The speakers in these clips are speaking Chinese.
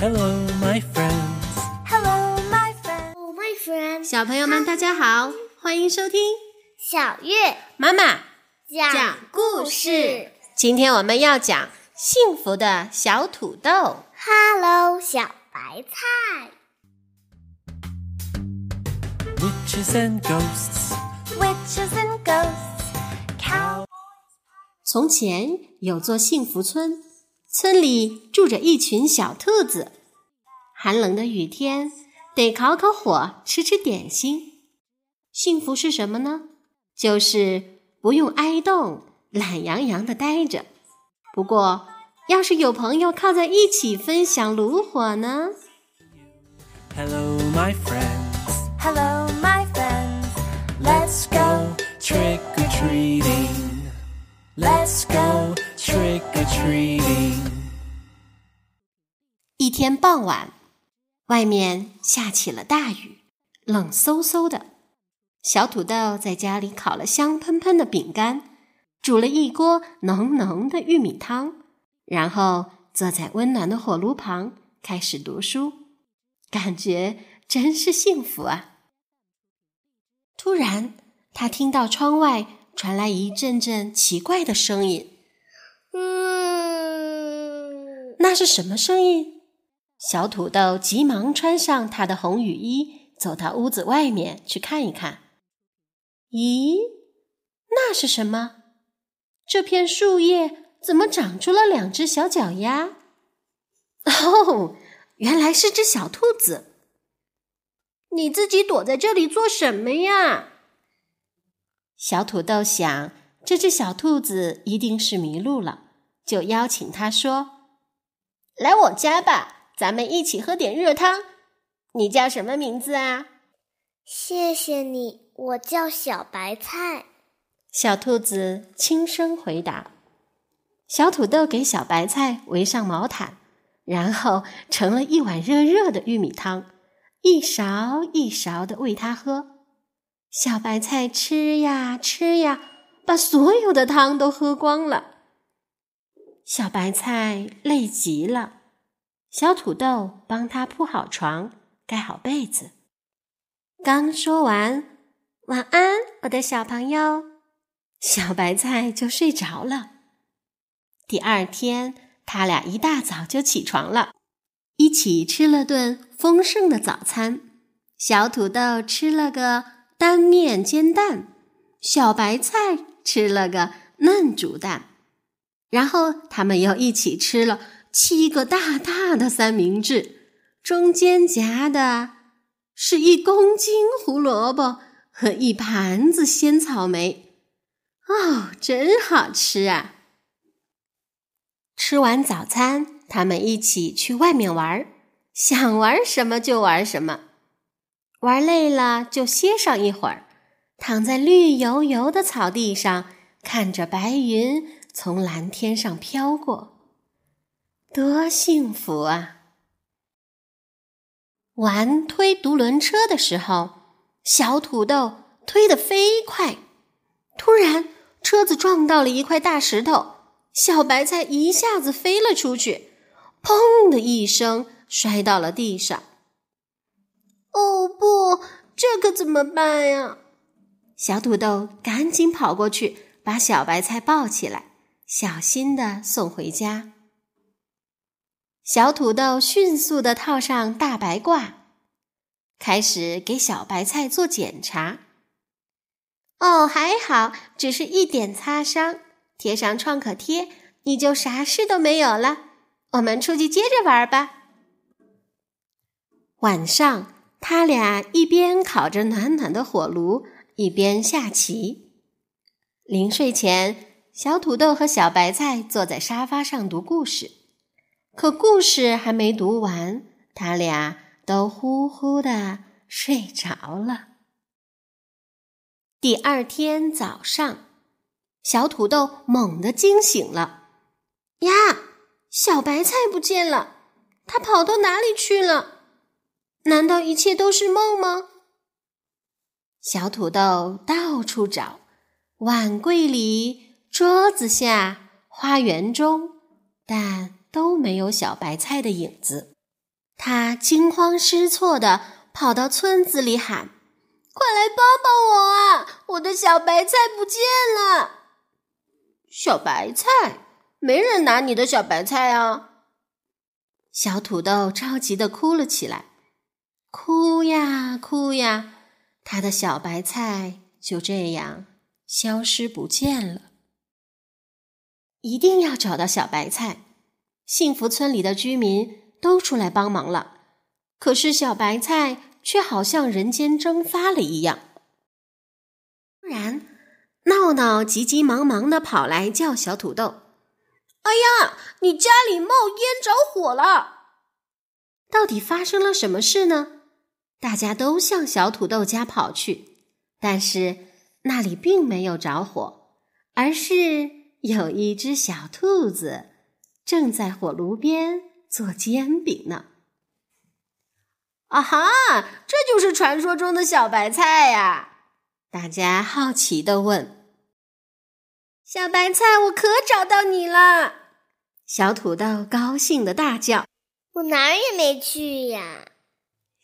Hello, my friends. Hello, my friend. Oh, my friend. 小朋友们，大家好，欢迎收听小月妈妈讲故事。今天我们要讲幸福的小土豆。Hello，小白菜。Witches and ghosts. Witches and ghosts. 从前有座幸福村，村里住着一群小兔子。寒冷的雨天，得烤烤火，吃吃点心。幸福是什么呢？就是不用挨冻，懒洋洋的待着。不过，要是有朋友靠在一起分享炉火呢？Hello, my friends. Hello, my friends. Let's go trick or treating. Let's go trick or treating. 天傍晚，外面下起了大雨，冷飕飕的。小土豆在家里烤了香喷喷的饼干，煮了一锅浓浓的玉米汤，然后坐在温暖的火炉旁开始读书，感觉真是幸福啊！突然，他听到窗外传来一阵阵奇怪的声音，那是什么声音？小土豆急忙穿上他的红雨衣，走到屋子外面去看一看。咦，那是什么？这片树叶怎么长出了两只小脚丫？哦，原来是只小兔子。你自己躲在这里做什么呀？小土豆想，这只小兔子一定是迷路了，就邀请它说：“来我家吧，咱们一起喝点热汤。你叫什么名字啊？”谢谢你，我叫小白菜。小兔子轻声回答。小土豆给小白菜围上毛毯，然后盛了一碗热热的玉米汤，一勺一勺的喂它喝。小白菜吃呀吃呀，把所有的汤都喝光了。小白菜累极了，小土豆帮它铺好床，盖好被子。刚说完“晚安，我的小朋友”，小白菜就睡着了。第二天，他俩一大早就起床了，一起吃了顿丰盛的早餐。小土豆吃了个单面煎蛋，小白菜吃了个嫩煮蛋，然后他们又一起吃了七个大大的三明治，中间夹的是一公斤胡萝卜和一盘子鲜草莓。哦，真好吃啊！吃完早餐，他们一起去外面玩，想玩什么就玩什么。玩累了就歇上一会儿，躺在绿油油的草地上，看着白云从蓝天上飘过，多幸福啊！玩推独轮车的时候，小土豆推得飞快，突然车子撞到了一块大石头。小白菜一下子飞了出去，砰的一声摔到了地上。哦不，这可怎么办呀？小土豆赶紧跑过去，把小白菜抱起来，小心的送回家。小土豆迅速的套上大白褂，开始给小白菜做检查。哦，还好，只是一点擦伤。贴上创可贴，你就啥事都没有了。我们出去接着玩吧。晚上，他俩一边烤着暖暖的火炉，一边下棋。临睡前，小土豆和小白菜坐在沙发上读故事，可故事还没读完，他俩都呼呼的睡着了。第二天早上。小土豆猛地惊醒了，呀！小白菜不见了，它跑到哪里去了？难道一切都是梦吗？小土豆到处找，碗柜里、桌子下、花园中，但都没有小白菜的影子。他惊慌失措的跑到村子里喊：“快来帮帮我啊！我的小白菜不见了！”小白菜，没人拿你的小白菜啊！小土豆着急的哭了起来，哭呀哭呀，他的小白菜就这样消失不见了。一定要找到小白菜！幸福村里的居民都出来帮忙了，可是小白菜却好像人间蒸发了一样。突然，闹闹急急忙忙的跑来叫小土豆：“哎呀，你家里冒烟着火了！到底发生了什么事呢？”大家都向小土豆家跑去，但是那里并没有着火，而是……有一只小兔子正在火炉边做煎饼呢。啊哈，这就是传说中的小白菜呀！大家好奇的问：“小白菜，我可找到你了！”小土豆高兴的大叫：“我哪儿也没去呀！”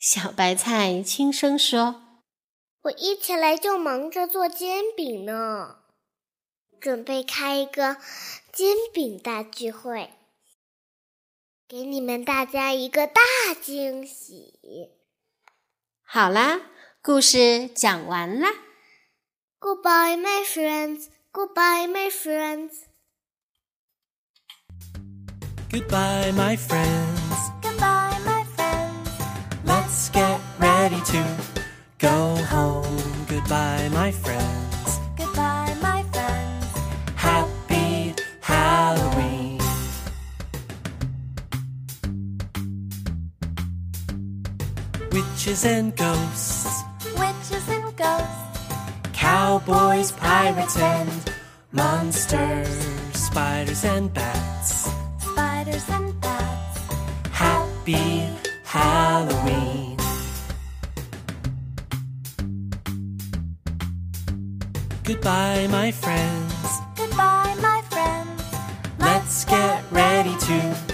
小白菜轻声说：“我一起来就忙着做煎饼呢。”准备开一个煎饼大聚会，给你们大家一个大惊喜。好啦，故事讲完啦。Goodbye, my friends. Goodbye, my friends. Goodbye, my friends. Goodbye, my friends. Let's get ready to go home. Goodbye, my friends. Witches and ghosts, Witches and ghosts. cowboys, pirates, and monsters, spiders and bats. Spiders and bats. Happy Halloween. Goodbye, my friends. Goodbye, my friends. Let's get ready to